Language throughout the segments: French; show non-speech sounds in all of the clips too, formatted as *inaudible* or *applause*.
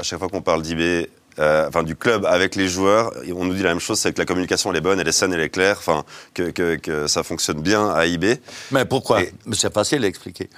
à chaque fois qu'on parle d'IB, euh, enfin du club avec les joueurs, on nous dit la même chose, c'est que la communication elle est bonne, elle est saine, elle est claire, enfin que, que, que ça fonctionne bien à IB. Mais pourquoi? Et- C'est facile à expliquer.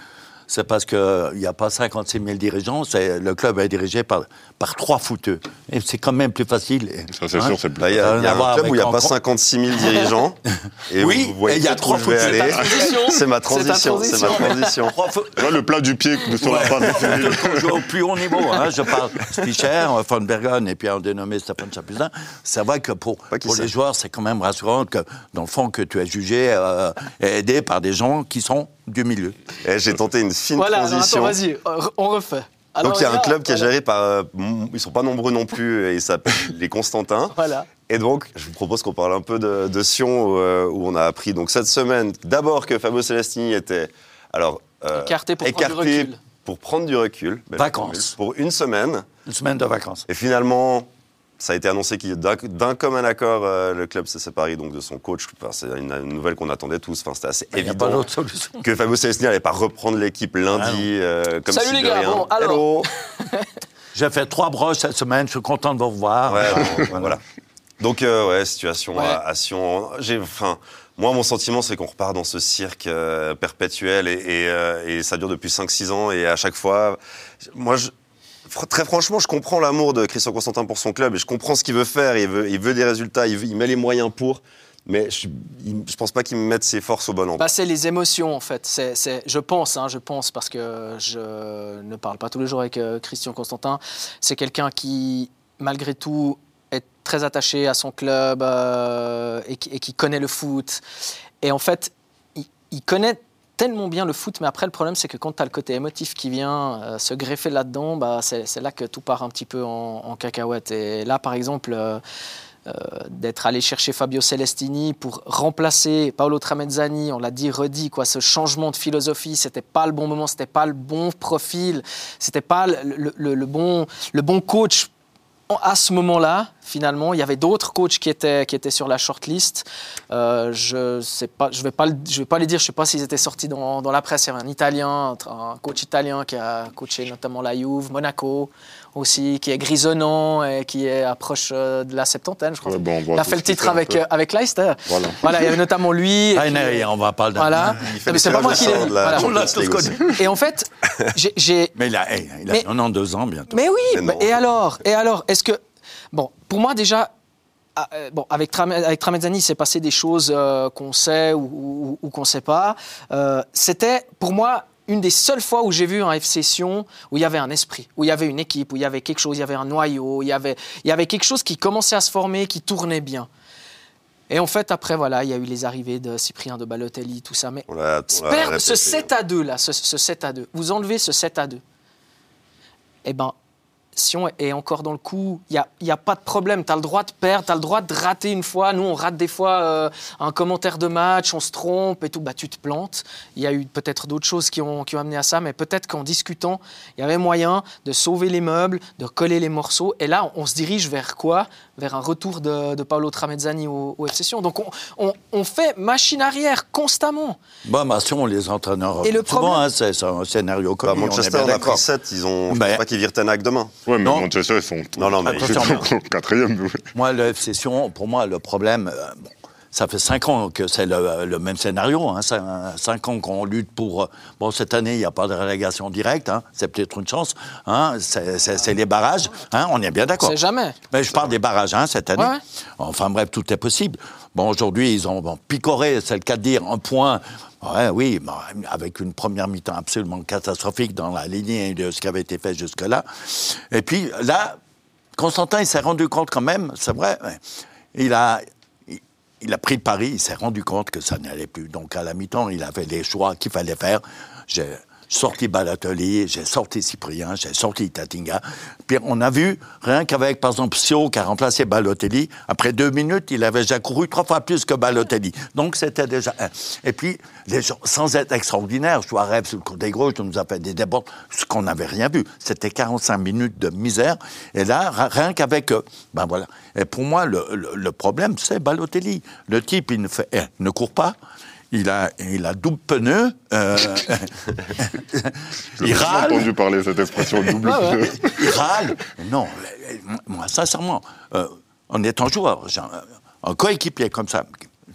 C'est parce qu'il n'y a pas 56 000 dirigeants, le club est dirigé par, par trois footeux. Et c'est quand même plus facile. Ça, c'est sûr, c'est le plus Là, il y a, y a un club où il n'y a pas en- 56 000 dirigeants. *laughs* Et Oui, vous voyez et il y a trois aller. C'est ta transition. C'est ma transition. C'est ma transition. vois, le plat du pied fin Quand *laughs* on joue au plus haut niveau, hein, je parle Spicher, Von Bergen et puis un dénommé Stéphane Chapuisin, c'est vrai que pour, Pas pour les joueurs, c'est quand même rassurant que, dans le fond, que tu es jugé euh, et aidé par des gens qui sont du milieu. Et J'ai tenté une fine Voilà, transition. attends, vas-y, on refait. Alors, Donc il y a un club qui est voilà. géré par, euh, ils sont pas nombreux non plus, et ils s'appellent les Constantins. *laughs* Voilà. Et donc, je vous propose qu'on parle un peu de, de Sion, où, euh, où on a appris donc cette semaine, d'abord que Fabio Celestini était alors euh, Écarté pour prendre du recul. pour prendre du recul, belle Vacances. pour une semaine. Une semaine de vacances. Et finalement, ça a été annoncé qu'il d'un d'un commun accord, euh, le club s'est séparé donc de son coach. Enfin, c'est une, une nouvelle qu'on attendait tous. Enfin, c'était assez pas évident solution. que Fabio Celestini n'allait pas reprendre l'équipe lundi euh, comme Salut si les gars, rien. bon, alors. Hello. *laughs* J'ai fait trois broches cette semaine, je suis content de vous revoir. Ouais, *laughs* bon, voilà. Donc, euh, ouais, situation Ouais. à, à Sion. J'ai, enfin, moi, mon sentiment, c'est qu'on repart dans ce cirque euh, perpétuel et, et, euh, et ça dure depuis 5-6 ans. Et à chaque fois, moi, je- très franchement, je comprends l'amour de Christian Constantin pour son club et je comprends ce qu'il veut faire. Il veut, il veut des résultats, il, met les moyens pour. Mais je, je pense pas qu'il mette ses forces au bon endroit. Bah, c'est les émotions en fait. C'est, je pense, hein, je pense parce que je ne parle pas tous les jours avec euh, Christian Constantin. C'est quelqu'un qui, malgré tout, est très attaché à son club euh, et, qui, et qui connaît le foot. Et en fait, il, il connaît tellement bien le foot, mais après le problème c'est que quand tu as le côté émotif qui vient euh, se greffer là-dedans, bah, c'est, là que tout part un petit peu en, cacahuète. Et là, par exemple. euh, euh, d'être allé chercher Fabio Celestini pour remplacer Paolo Tramezzani, on l'a dit, redit, quoi, ce changement de philosophie, c'était pas le bon moment, c'était pas le bon profil, c'était pas le, le- le- bon, le bon coach à ce moment-là, finalement, il y avait d'autres coachs qui étaient, qui étaient sur la shortlist. Euh, je je vais pas, les dire. Je sais pas s'ils étaient sortis dans, dans la presse. Il y avait un Italien, un coach italien qui a coaché notamment la Juve, Monaco aussi, qui est grisonnant et qui est approche euh, de la septantaine, je crois. Ouais, bon, on voit il a fait le titre fait avec euh, avec Leicester. Voilà. Voilà, il y avait notamment lui. et Ah, puis, non, on va parler d'un. voilà. Mais c'est pas moi qui l'ai. voilà. On l'a tous connu. Et en fait, j'ai- *laughs* Mais il a, hey, il a Mais- 92 ans bientôt. mais oui, Mais et alors Et alors Est-ce que. Bon, pour moi, déjà. ah, euh, Bon, avec, Tram avec Tramezzani, il s'est passé des choses euh, qu'on sait ou, ou- ou qu'on ne sait pas. Euh, C'était, pour moi, une des seules fois où j'ai vu un FC Sion où il y avait un esprit, où il y avait une équipe, où il y avait quelque chose, il y avait un noyau, il y avait, il y avait quelque chose qui commençait à se former, qui tournait bien. Et en fait, après, voilà, il y a eu les arrivées de Cyprien de Balotelli, tout ça. Mais Perdre ce répété. 7 à 2 là, ce, ce 7 à 2, vous enlevez ce 7 à 2. Eh ben, Sion est encore dans le coup, il n'y a, y a pas de problème. Tu as le droit de perdre, tu as le droit de rater une fois. Nous, on rate des fois euh, un commentaire de match, on se trompe et tout. Bah, tu te plantes. Il y a eu peut-être d'autres choses qui ont, amené à ça, mais peut-être qu'en discutant, il y avait moyen de sauver les meubles, de coller les morceaux. Et là, on se dirige vers quoi? Vers un retour de, de Paolo Tramezzani au, au FC Sion. Donc, on, on- on fait machine arrière constamment. Bon, bah, si on les entraîneurs. Et le souvent, problème- hein, c'est c'est un scénario Bah, connu. on est Manchester, bien on a d'accord. pris 7, ils ont. Je Ben- pense pas qu'ils virent Tenac demain. Ouais, mais Non. Manchester, ils sont Non, non, mais Attention, ils sont quatrième. oui. Moi, le FC Sion, pour moi, le problème, euh, bon, ça fait cinq ans que c'est le, le même scénario. Hein, cinq, ans qu'on lutte pour. euh, Bon, cette année, il n'y a pas de relégation directe. hein, c'est peut-être une chance. Hein, c'est les barrages. On est bien d'accord. C'est jamais. Mais je parle des barrages cette année. Ouais. Enfin bref, tout est possible. Bon, aujourd'hui, ils ont bon, picoré, c'est le cas de dire, un point. Ouais, oui, avec une première mi-temps absolument catastrophique dans la lignée de ce qui avait été fait jusque-là. Et puis là, Constantin, il s'est rendu compte quand même, c'est vrai, il a, il, a pris le pari, il s'est rendu compte que ça n'allait plus. Donc à la mi-temps, il a fait les choix qu'il fallait faire. Sorti Balotelli, j'ai sorti Cyprien, j'ai sorti Tatinga. Puis on a vu, rien qu'avec, par exemple, Sio qui a remplacé Balotelli, après deux minutes, il avait déjà couru trois fois plus que Balotelli. Donc c'était déjà. Et puis, les gens, sans être extraordinaire, Suarez sur le côté gauche nous a fait des débords, ce qu'on n'avait rien vu. C'était 45 minutes de misère. Et là, rien qu'avec. euh, ben voilà. Et pour moi, le, le- le problème, c'est Balotelli. Le type, il ne, fait, eh, ne court pas. Il a, il a double pneu. euh, *laughs* J'ai il jamais râle. entendu parler de cette expression double. Ah ouais. il râle. Non, moi, sincèrement, euh, en étant joueur, j'ai un, coéquipier comme ça,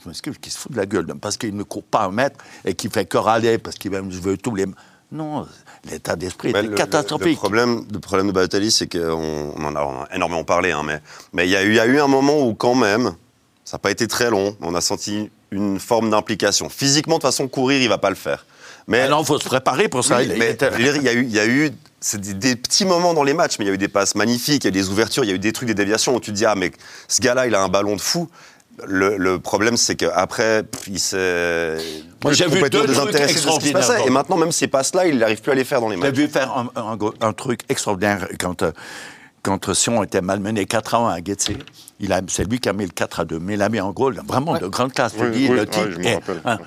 je m'excuse, qui se fout de la gueule, parce qu'il ne court pas un mètre et qui fait que râler, parce qu'il veut tous les. Non, l'état d'esprit le- catastrophique. le problème, le problème de Balotelli, c'est qu'on on en, a, énormément parlé, hein, mais mais il y, a eu- il y a eu un moment où quand même, ça n'a pas été très long, on a senti une forme d'implication. Physiquement, de toute façon, courir, il va pas le faire. Mais Alors, il faut se préparer pour ça. Oui, il mais y a eu, il y a eu des, des petits moments dans les matchs, mais il y a eu des passes magnifiques, il y a eu des ouvertures, il y a eu des trucs, des déviations où tu te dis ah mais ce gars-là, il a un ballon de fou. Le, le problème, c'est qu'après, il s'est Moi, j'ai vu complètement trucs désintéressé de ce qui se passait. Et maintenant, même ces passes-là, il n'arrive plus à les faire dans les J'ai matchs. vu faire un, un gros- un truc extraordinaire quand, euh, quand Sion était malmené 4 à 1 à a- C'est lui qui a mis le 4 à 2. Mais il a mis en goal vraiment Ouais. de grande classe. Oui, dis, oui, le type est- hein,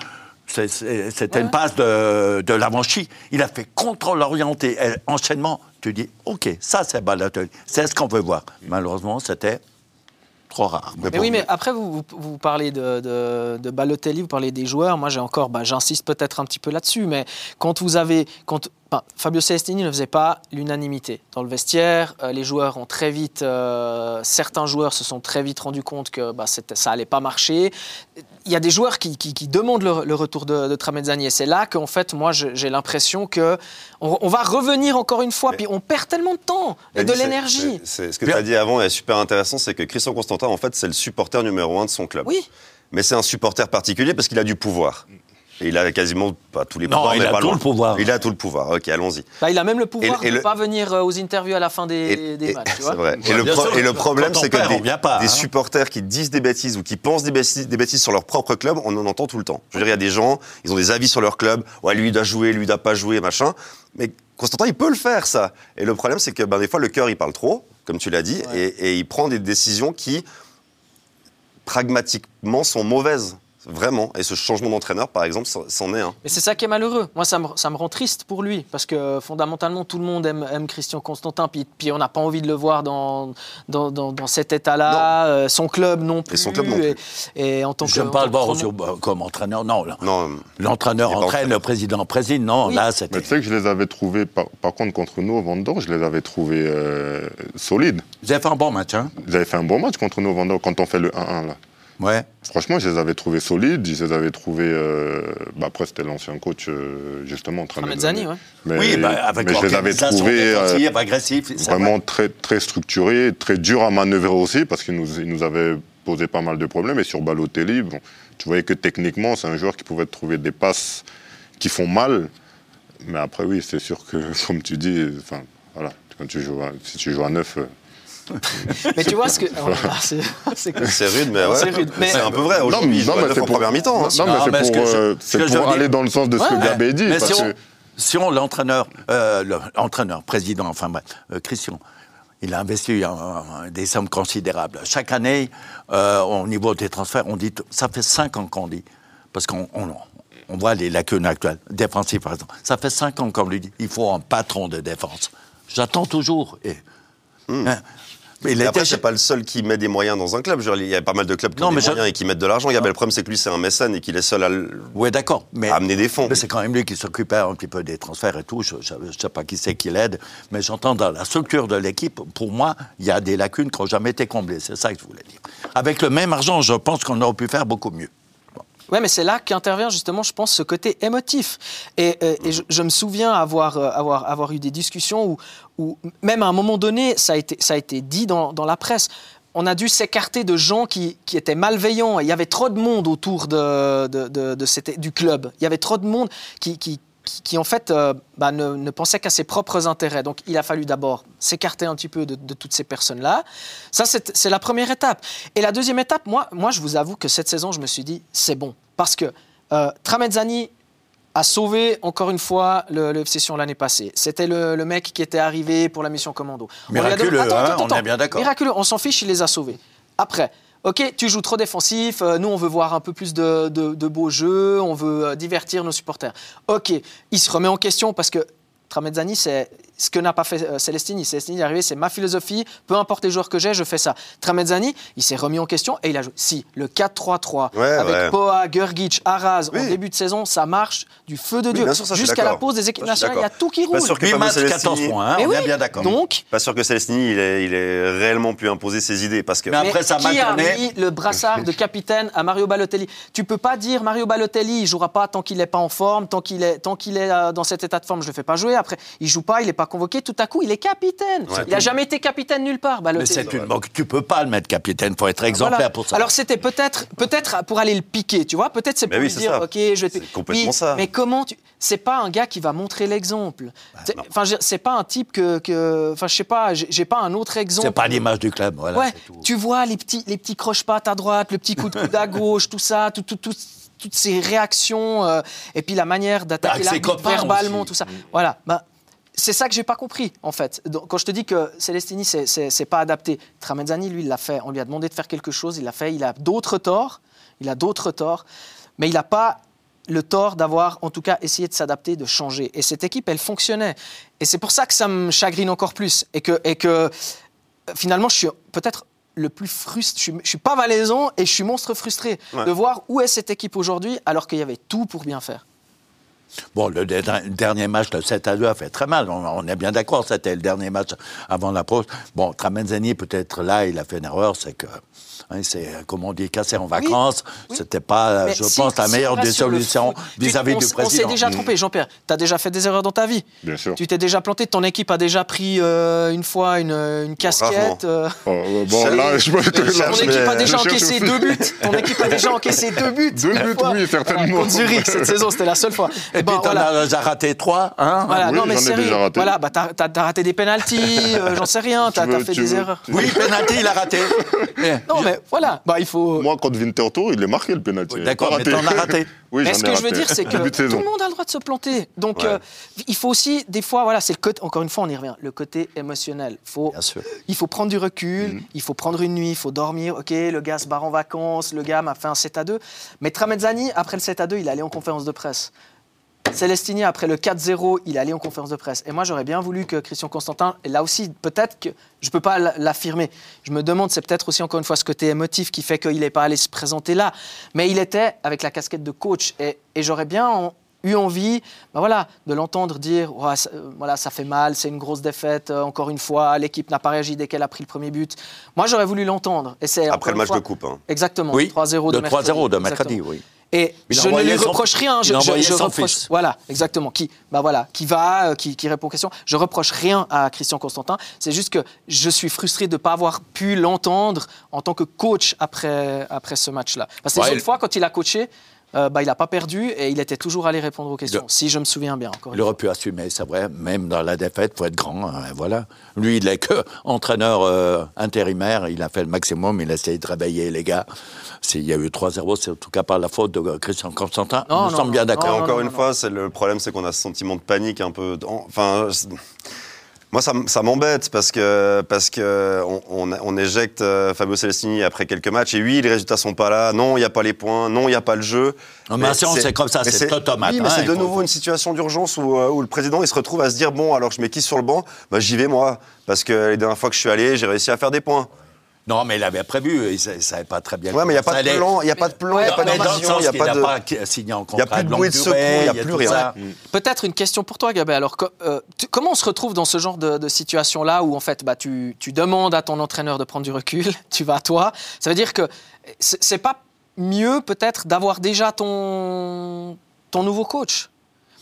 C'était Ouais. une passe de, de Lavanchi. Il a fait contrôle orienté, enchaînement. Tu dis, OK, ça c'est Balotelli. C'est ce qu'on veut voir. Malheureusement, c'était trop rare. Mais oui, mais après, vous, vous, vous parlez de, de, de Balotelli, vous parlez des joueurs. Moi, j'ai encore, bah, j'insiste peut-être un petit peu là-dessus, mais quand vous avez. Quand, enfin, Fabio Celestini ne faisait pas l'unanimité. Dans le vestiaire, euh, les joueurs ont très vite. euh, certains joueurs se sont très vite rendus compte que bah, c'était- ça allait pas marcher. Il y a des joueurs qui, qui- qui demandent le, le retour de, de Tramezzani. Et c'est là qu'en fait, moi, j'ai l'impression que on, on va revenir encore une fois, Mais- puis on perd tellement de temps et de l'énergie. Ce que tu as dit avant est super intéressant, c'est que Christian Constantin, en fait, c'est le supporter numéro un de son club. Oui. Mais c'est un supporter particulier parce qu'il a du pouvoir. Et il a quasiment pas tous les Non, pouvoirs, il mais a pas tout loin. le pouvoir. Il a tout le pouvoir. Ok, allons-y. Bah, il a même le pouvoir Et- et de ne le- pas venir euh, aux interviews à la fin des, Et- des et- matchs. c'est vrai. Ouais, le bien pro- sûr, et le problème, c'est que perd, des, pas, hein. supporters qui disent des bêtises ou qui pensent des bêtises, des bêtises sur leur propre club, on en entend tout le temps. Je veux dire, il y a des gens, ils ont des avis sur leur club. Ouais, lui il doit jouer, lui il doit pas jouer, machin. Mais Constantin, il peut le faire, ça. Et le problème, c'est que ben, des fois, le cœur, il parle trop, comme tu l'as dit, et, et il prend des décisions qui, pragmatiquement, sont mauvaises. Vraiment. Et ce changement d'entraîneur, par exemple, c'en- est un. Mais c'est ça qui est malheureux. Moi, ça me, ça me rend triste pour lui. Parce que fondamentalement, tout le monde aime, aime Christian Constantin. Puis, puis on n'a pas envie de le voir dans, dans, dans, dans cet état-là. Euh, son club non plus. son club non plus. Et, et en tant que. Je pas le que voir aussi, euh, comme entraîneur. Non, L'entraîneur pas entraîne, entraîneur. le président préside. Non, Oui. là, Mais c'était. tu sais que je les avais trouvés, par, par contre, contre nous au Vendor, je les avais trouvés euh, solides. Vous avez fait un bon match, hein Ils avaient fait un bon match contre nous au Vendor quand on fait le 1-1 là. Franchement, je les avais trouvés solides, je les avais trouvés. Euh, bah après, c'était l'ancien coach, euh, justement, en train de. Zani, ouais. Mais, oui, avec mais je les avais trouvés euh, agressifs, vraiment très, très structurés, très durs à manœuvrer aussi, parce qu'ils nous, ils nous avaient posé pas mal de problèmes. Et sur Balotelli, bon, tu voyais que techniquement, c'est un joueur qui pouvait trouver des passes qui font mal. Mais après, oui, c'est sûr que, *laughs* comme tu dis, enfin, voilà, quand tu joues à, si tu joues à 9. *laughs* Mais tu vois ce que. *laughs* C'est- c'est c'est rude, mais ouais. C'est rude, mais- C'est un peu vrai. Aujourd'hui, il joue à neuf en première mi-temps. hein. Non, mais Non, mais c'est ce pour, euh, c'est pour aller dans le sens de ce Ouais, que. Gabé dit. Mais parce si on, que- si on l'entraîneur, euh, le- l'entraîneur, président, enfin bref, euh, Christian, il a investi un- des sommes considérables. Chaque année, euh, au niveau des transferts, on dit, ça fait cinq ans qu'on dit, parce qu'on on, on voit les lacunes actuelles, défensives par exemple. Ça fait cinq ans qu'on lui dit, il faut un patron de défense. J'attends toujours. Et, hein, mais après, c'est pas le seul qui met des moyens dans un club. Il y a pas mal de clubs qui Non, ont des moyens et qui mettent de l'argent. Le problème, c'est que lui, c'est un mécène et qu'il est seul à d'accord. Mais à amener des fonds. Mais c'est quand même lui qui s'occupait un petit peu des transferts et tout. Je ne sais pas qui c'est qui l'aide, mais j'entends dans la structure de l'équipe, pour moi, il y a des lacunes qui n'ont jamais été comblées. C'est ça que je voulais dire. Avec le même argent, je pense qu'on aurait pu faire beaucoup mieux. Ouais, mais c'est là qu'intervient justement, je pense, ce côté émotif. Et, euh, je, me souviens avoir, euh, avoir, avoir eu des discussions où, où, même à un moment donné, ça a été, ça a été dit dans, dans la presse. On a dû s'écarter de gens qui, qui étaient malveillants. Il y avait trop de monde autour de, de, de- du club. Il y avait trop de monde qui, qui, qui, qui, en fait, euh, bah, ne, ne pensait qu'à ses propres intérêts. Donc, il a fallu d'abord s'écarter un petit peu de, de toutes ces personnes-là. Ça, c'est la première étape. Et la deuxième étape, moi, moi, je vous avoue que cette saison, je me suis dit, c'est bon. Parce que euh, Tramezzani a sauvé, encore une fois, le, le FC Sion l'année passée. C'était le, le mec qui était arrivé pour la mission commando. On lui a donné- Miraculeux, hein, on est bien d'accord. Miraculeux, on s'en fiche, il les a sauvés. Après, ok, tu joues trop défensif, euh, nous on veut voir un peu plus de, beaux jeux, on veut euh, divertir nos supporters. Ok, il se remet en question parce que Tramezzani, c'est ce que n'a pas fait euh, Celestini. Celestini est arrivé, c'est ma philosophie, peu importe les joueurs que j'ai, je fais ça. Tramezzani, il s'est remis en question et il a joué. Si, le 4-3-3, Ouais, avec ouais. Poa, Gergic, Arraz, en Oui. début de saison, ça marche du feu de Dieu. Jusqu'à la pause des équipes nationales, il y a tout qui Pas roule. sûr que 8 Fabio matchs, 14 Celestini- points, hein, on est bien d'accord. Donc, Pas sûr que Celestini, il est, il est réellement pu imposer ses idées. Parce que. Mais après, ça qui a mis le brassard de capitaine à Mario Balotelli? Tu peux pas dire Mario Balotelli, il jouera pas tant qu'il n'est pas en forme, tant qu'il est, tant qu'il est euh, dans cet état de forme, je le fais pas jouer. Après, il joue pas, il n'est pas convoqué. Tout à coup, il est capitaine. Ouais. il a jamais été capitaine nulle part, Mais c'est une. Tu peux pas le mettre capitaine. faut être exemplaire Voilà. pour ça. Alors c'était peut-être peut-être pour aller le piquer, tu vois. Peut-être c'est Mais pour oui, lui dire, ça. ok, je vais. te- complètement Oui, ça. Mais comment tu C'est pas un gars qui va montrer l'exemple. Non. Enfin, c'est pas un type que, que- enfin, je sais pas, j'ai pas un autre exemple. c'est pas l'image du club. Voilà, Ouais, tu vois les petits, les petits croche-pattes à droite, le petit coup de coude à gauche, tout ça, tout, tout, tout- toutes ces réactions, euh, et puis la manière d'attaquer l'arbitre copains verbalement, aussi. tout ça. Voilà. Bah, c'est ça que j'ai pas compris, en fait. Donc, quand je te dis que Celestini, c'est- pas adapté, Tramezzani, lui, il l'a fait. On lui a demandé de faire quelque chose, il l'a fait. Il a d'autres torts, il a d'autres torts, mais il n'a pas le tort d'avoir, en tout cas, essayé de s'adapter, de changer. Et cette équipe, elle fonctionnait. Et c'est pour ça que ça me chagrine encore plus. Et que, et que finalement, je suis peut-être le plus frustré. Je suis, je suis pas valaisan et je suis monstre frustré Ouais. de voir où est cette équipe aujourd'hui alors qu'il y avait tout pour bien faire. Bon, le dernier match, le 7 à 2, a fait très mal. On, on est bien d'accord, c'était le dernier match avant la pause. Bon, Tramenzani, peut-être là, il a fait une erreur, c'est que, hein, c'est, comme on dit, cassé en vacances. oui. C'était pas, Mais je si- pense, la si meilleure des solutions vis-à-vis du président. On s'est déjà trompé, Jean-Pierre. Tu as déjà fait des erreurs dans ta vie. Bien sûr. Tu t'es déjà planté. Ton équipe a déjà pris euh, une fois une, une casquette. euh, Oh, euh, bon, là, je peux te ton équipe a déjà encaissé deux buts. Ton équipe a déjà encaissé deux buts. Deux buts, oui, certainement. Voilà, contre Zurich cette saison, c'était la seule fois. *laughs* Et Eh puis, ben, t'en voilà. as raté trois, hein Voilà, Oui, non mais raté. Voilà, bah t'as as, raté des pénalties, euh, j'en sais rien, t'as Tu as veux- fait des veux- erreurs. Oui, penalty, il a raté. *laughs* Non mais voilà, bah il faut. Moi, contre Winterthur, il est marqué le penalty. Oui, d'accord, mais t'en as raté. *laughs* oui, Mais ce que je veux dire, c'est *laughs* que tout le monde a le droit de se planter. Donc, Ouais. euh, il faut aussi, des fois, voilà, c'est le côté, encore une fois, on y revient, le côté émotionnel. Faut, Bien sûr. Il faut prendre du recul, il faut prendre une nuit, il faut dormir. Ok, le gars se barre en vacances, le gars m'a fait un 7 à 2. Mais Tramezzani, après le 7 à 2, il est allé en conférence de presse. Celestini, après le 4-0, il est allé en conférence de presse. Et moi, j'aurais bien voulu que Christian Constantin, et là aussi, peut-être que je ne peux pas l'affirmer. Je me demande, c'est peut-être aussi encore une fois ce côté émotif qui fait qu'il n'est pas allé se présenter là. Mais il était avec la casquette de coach. Et, et j'aurais bien en- eu envie ben voilà, de l'entendre dire Ouais, ça, euh, voilà, ça fait mal, c'est une grosse défaite, euh, encore une fois, l'équipe n'a pas réagi dès qu'elle a pris le premier but. Moi, j'aurais voulu l'entendre. Et c'est encore Après le match fois- de coupe. hein. Exactement, Oui, 3-0 de, de 3-0 de mercredi, Exactement. oui. Et Il je ne lui son- reproche rien. Je, a je- je son reproche, fils. Voilà, exactement. Qui, bah voilà, qui va, euh, qui, qui répond aux questions. Je reproche rien à Christian Constantin. C'est juste que je suis frustré de ne pas avoir pu l'entendre en tant que coach après, après ce match-là. Parce que Ouais, les il- fois, quand il a coaché, euh, bah, il n'a pas perdu et il était toujours allé répondre aux questions. Le- Si je me souviens bien. Encore Il aurait pu assumer, c'est vrai, même dans la défaite, faut être grand, hein, voilà. Lui, il est que *laughs* entraîneur euh, intérimaire, il a fait le maximum, il a essayé de réveiller les gars. S'il y a eu 3-0, c'est en tout cas pas la faute de euh, Christian Constantin. Non, Nous non, sommes non. bien d'accord. Encore non, une non, fois, c'est le problème, c'est qu'on a ce sentiment de panique un peu. Enfin, moi, ça, m'embête parce que parce que on, on, on éjecte euh, Fabio Celestini après quelques matchs et oui, les résultats sont pas là. Non, il n'y a pas les points. Non, il n'y a pas le jeu. Non, mais si on c'est comme ça, mais c'est automate, Oui, mais hein, c'est de faut- nouveau une situation d'urgence où, euh, où le président il se retrouve à se dire bon, alors je mets qui sur le banc? Bah, j'y vais moi parce que les dernières fois que je suis allé, j'ai réussi à faire des points. Non, mais il avait prévu, il ne savait pas très bien. Ouais, mais il n'y a pas de plan, il n'y a pas de plan, il n'y a pas sens il n'y a pas de. pas signé en y a contrat plus de bruit de secours, il y a plus rien. ça. Peut-être une question pour toi, Gabé. Alors, euh, comment on se retrouve dans ce genre de, situation-là où, en fait, bah, tu, demandes à ton entraîneur de prendre du recul, *laughs* tu vas à toi Ça veut dire que c'est pas mieux, peut-être, d'avoir déjà ton, ton nouveau coach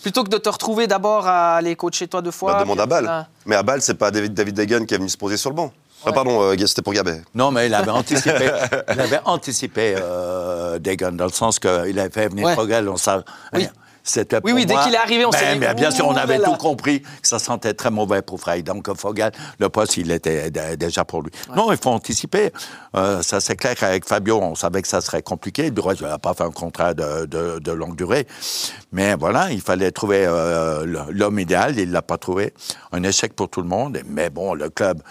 Plutôt que de te retrouver d'abord à aller coacher toi deux fois. Bah, demande puis à Bâle. là- Mais à Bâle, c'est pas David, Degan qui est venu se poser sur le banc. Ah, pardon, euh, c'était pour Gabet. Non, mais il avait *laughs* anticipé, il avait anticipé euh, Degan, dans le sens qu'il avait fait venir Ouais. Fogel. On sa- Oui. C'était Oui, oui, dès qu'il est arrivé, on s'est Ben, dit, mais Bien sûr, on avait là là. tout compris que ça sentait très mauvais pour Frey. Donc, Fogel, le poste, il était déjà pour lui. Non, il faut anticiper. Euh, ça, c'est clair qu'avec Fabio, on savait que ça serait compliqué. Du reste, il n'a pas fait un contrat de, de- de longue durée. Mais voilà, il fallait trouver euh, l'homme idéal. Il ne l'a pas trouvé. Un échec pour tout le monde. Mais bon, le club.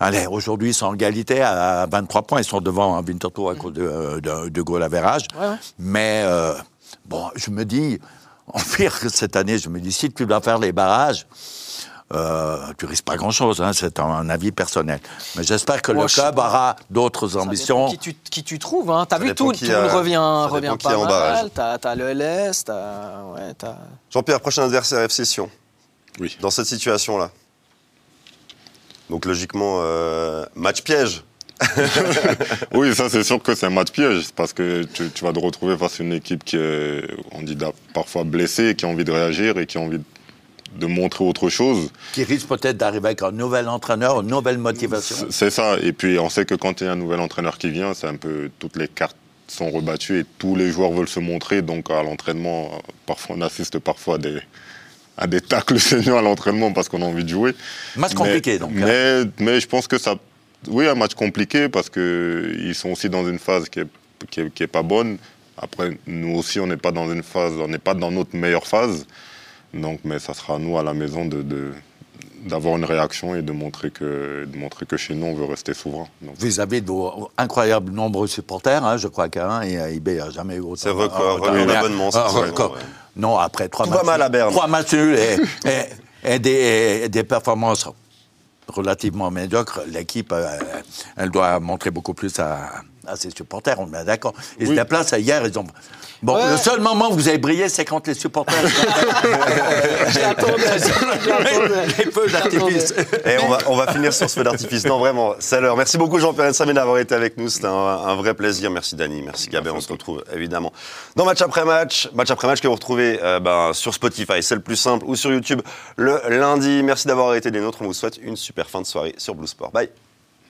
Allez, aujourd'hui, ils sont en égalité à 23 points. Ils sont devant Winterthur à cause de, de, de goal average. Ouais, ouais. Mais, euh, bon, je me dis, en pire que cette année, je me dis, si tu dois faire les barrages, euh, tu risques pas grand-chose, hein, c'est un, avis personnel. Mais j'espère que le club aura d'autres ambitions. Qui tu, qui tu trouves, hein. T'as vu tout, tout le monde revient, revient pas mal. T'as as le LS, t'as... Ouais, Jean-Pierre, prochain adversaire F Session. Oui. Dans cette situation-là. Donc logiquement, euh, match piège. *laughs* *laughs* oui, ça c'est sûr que c'est un match piège parce que tu, vas te retrouver face à une équipe qui est, on dit parfois blessée, qui a envie de réagir et qui a envie de de montrer autre chose. Qui risque peut-être d'arriver avec un nouvel entraîneur, une nouvelle motivation. C'est ça. Et puis on sait que quand il y a un nouvel entraîneur qui vient, c'est un peu toutes les cartes sont rebattues et tous les joueurs veulent se montrer. Donc à l'entraînement, parfois on assiste parfois à des, à des tacles *laughs* seniors à l'entraînement parce qu'on a envie de jouer. Match compliqué donc. Hein. Mais, mais je pense que ça, oui, un match compliqué parce que ils sont aussi dans une phase qui est, qui est, qui est pas bonne. Après, nous aussi, on n'est pas dans une phase, on n'est pas dans notre meilleure phase. Donc, mais ça sera à nous à la maison de, d'avoir une réaction et de montrer que, de montrer que chez nous, on veut rester souverain. Vous avez de incroyables nombreux supporters, hein, je crois qu'un et IB n'a jamais eu autant. C'est record, record d'abonnement. record. Non, après trois matchs. mal à Berne. Trois matchs *laughs* et, et, des, des, performances relativement médiocres. L'équipe, euh, elle doit montrer beaucoup plus à, à ses supporters, on est d'accord. Ils oui. se déplacent hier, ils ont Bon, le seul moment où vous avez brillé, c'est quand les supporters. *laughs* *laughs* Les feux d'artifice. Et on va, on va finir sur ce feu d'artifice. Non, vraiment, c'est l'heure. Merci beaucoup, Jean-Pierre Samé, d'avoir été avec nous. C'était un, vrai plaisir. Merci, Dani. Merci, Gabé. On se retrouve évidemment dans Match après Match. Match après Match que vous retrouvez euh, ben, sur Spotify, c'est le plus simple, ou sur YouTube le lundi. Merci d'avoir été des nôtres. On vous souhaite une super fin de soirée sur Blue Sport. Bye.